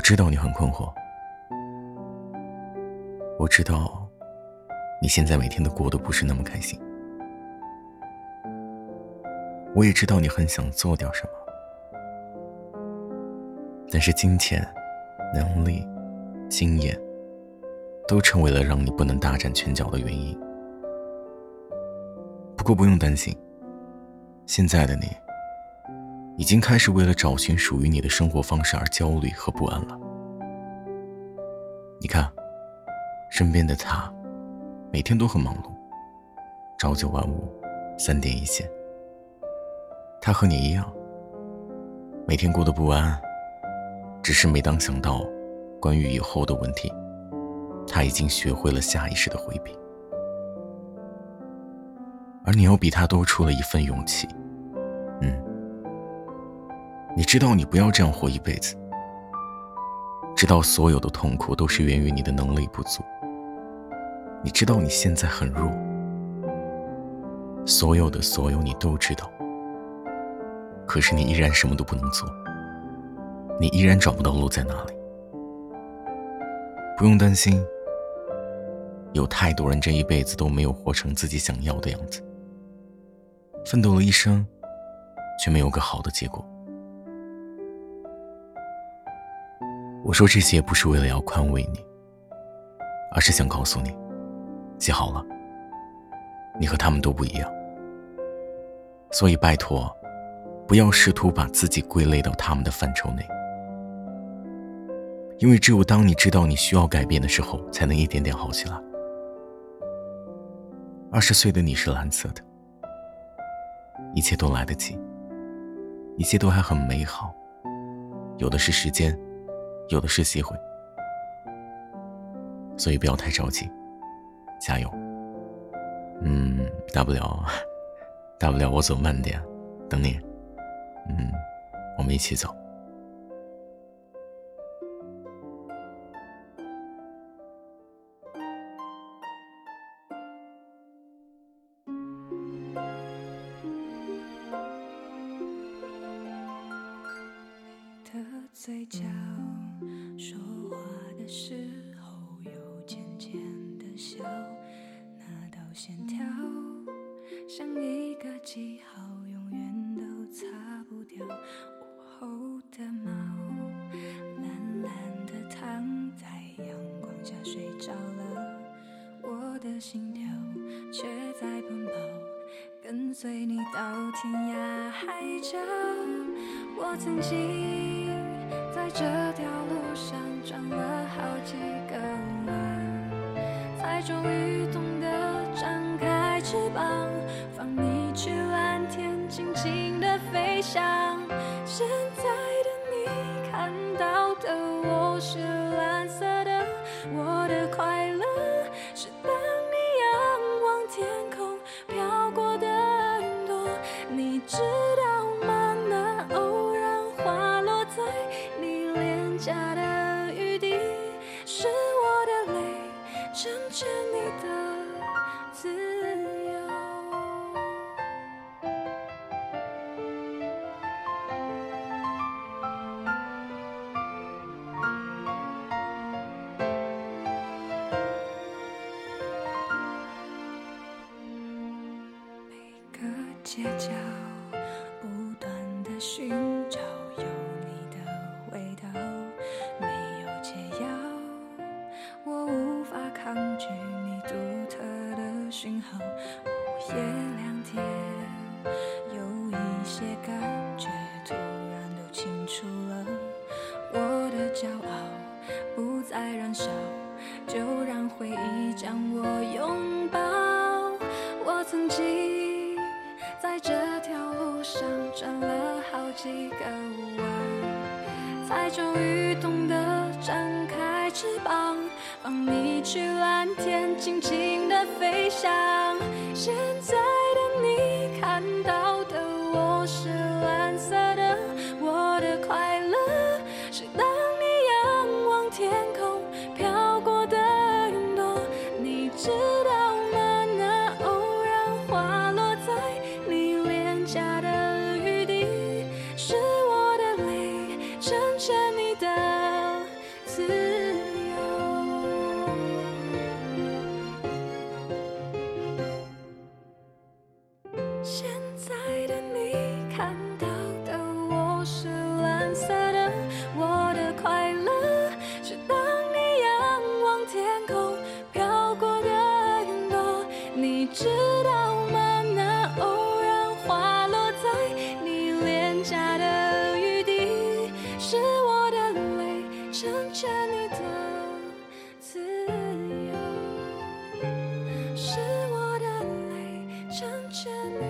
我知道你很困惑，我知道你现在每天都过得不是那么开心，我也知道你很想做点什么，但是金钱、能力、经验都成为了让你不能大展拳脚的原因。不过不用担心，现在的你。已经开始为了找寻属于你的生活方式而焦虑和不安了。你看，身边的他，每天都很忙碌，朝九晚五，三点一线。他和你一样，每天过得不安，只是每当想到关于以后的问题，他已经学会了下意识的回避。而你又比他多出了一份勇气，你知道你不要这样活一辈子，知道所有的痛苦都是源于你的能力不足。你知道你现在很弱，所有的所有你都知道，可是你依然什么都不能做，你依然找不到路在哪里。不用担心，有太多人这一辈子都没有活成自己想要的样子，奋斗了一生，却没有个好的结果。我说这些不是为了要宽慰你，而是想告诉你，记好了，你和他们都不一样。所以拜托，不要试图把自己归类到他们的范畴内，因为只有当你知道你需要改变的时候，才能一点点好起来。二十岁的你是蓝色的，一切都来得及，一切都还很美好，有的是时间。有的是机会，所以不要太着急，加油。嗯，大不了，大不了我走慢点，等你。嗯，我们一起走。的嘴角。说话的时候又浅浅的笑，那道线条像一个记号，永远都擦不掉。午后的猫懒懒的躺在阳光下睡着了，我的心跳却在奔跑，跟随你到天涯海角。我曾经。在这条路上转了好几个弯，才终于懂得张开翅膀，放你去蓝天，尽情的飞翔。下的雨滴是我的泪，成全你的自由。每个街角，你独特的讯号，午夜两点，有一些感觉突然都清楚了。我的骄傲不再燃烧，就让回忆将我拥抱。我曾经在这条路上转了好几个弯，才终于懂得张开翅膀。帮你去蓝天，尽情的飞翔。现在 ocean.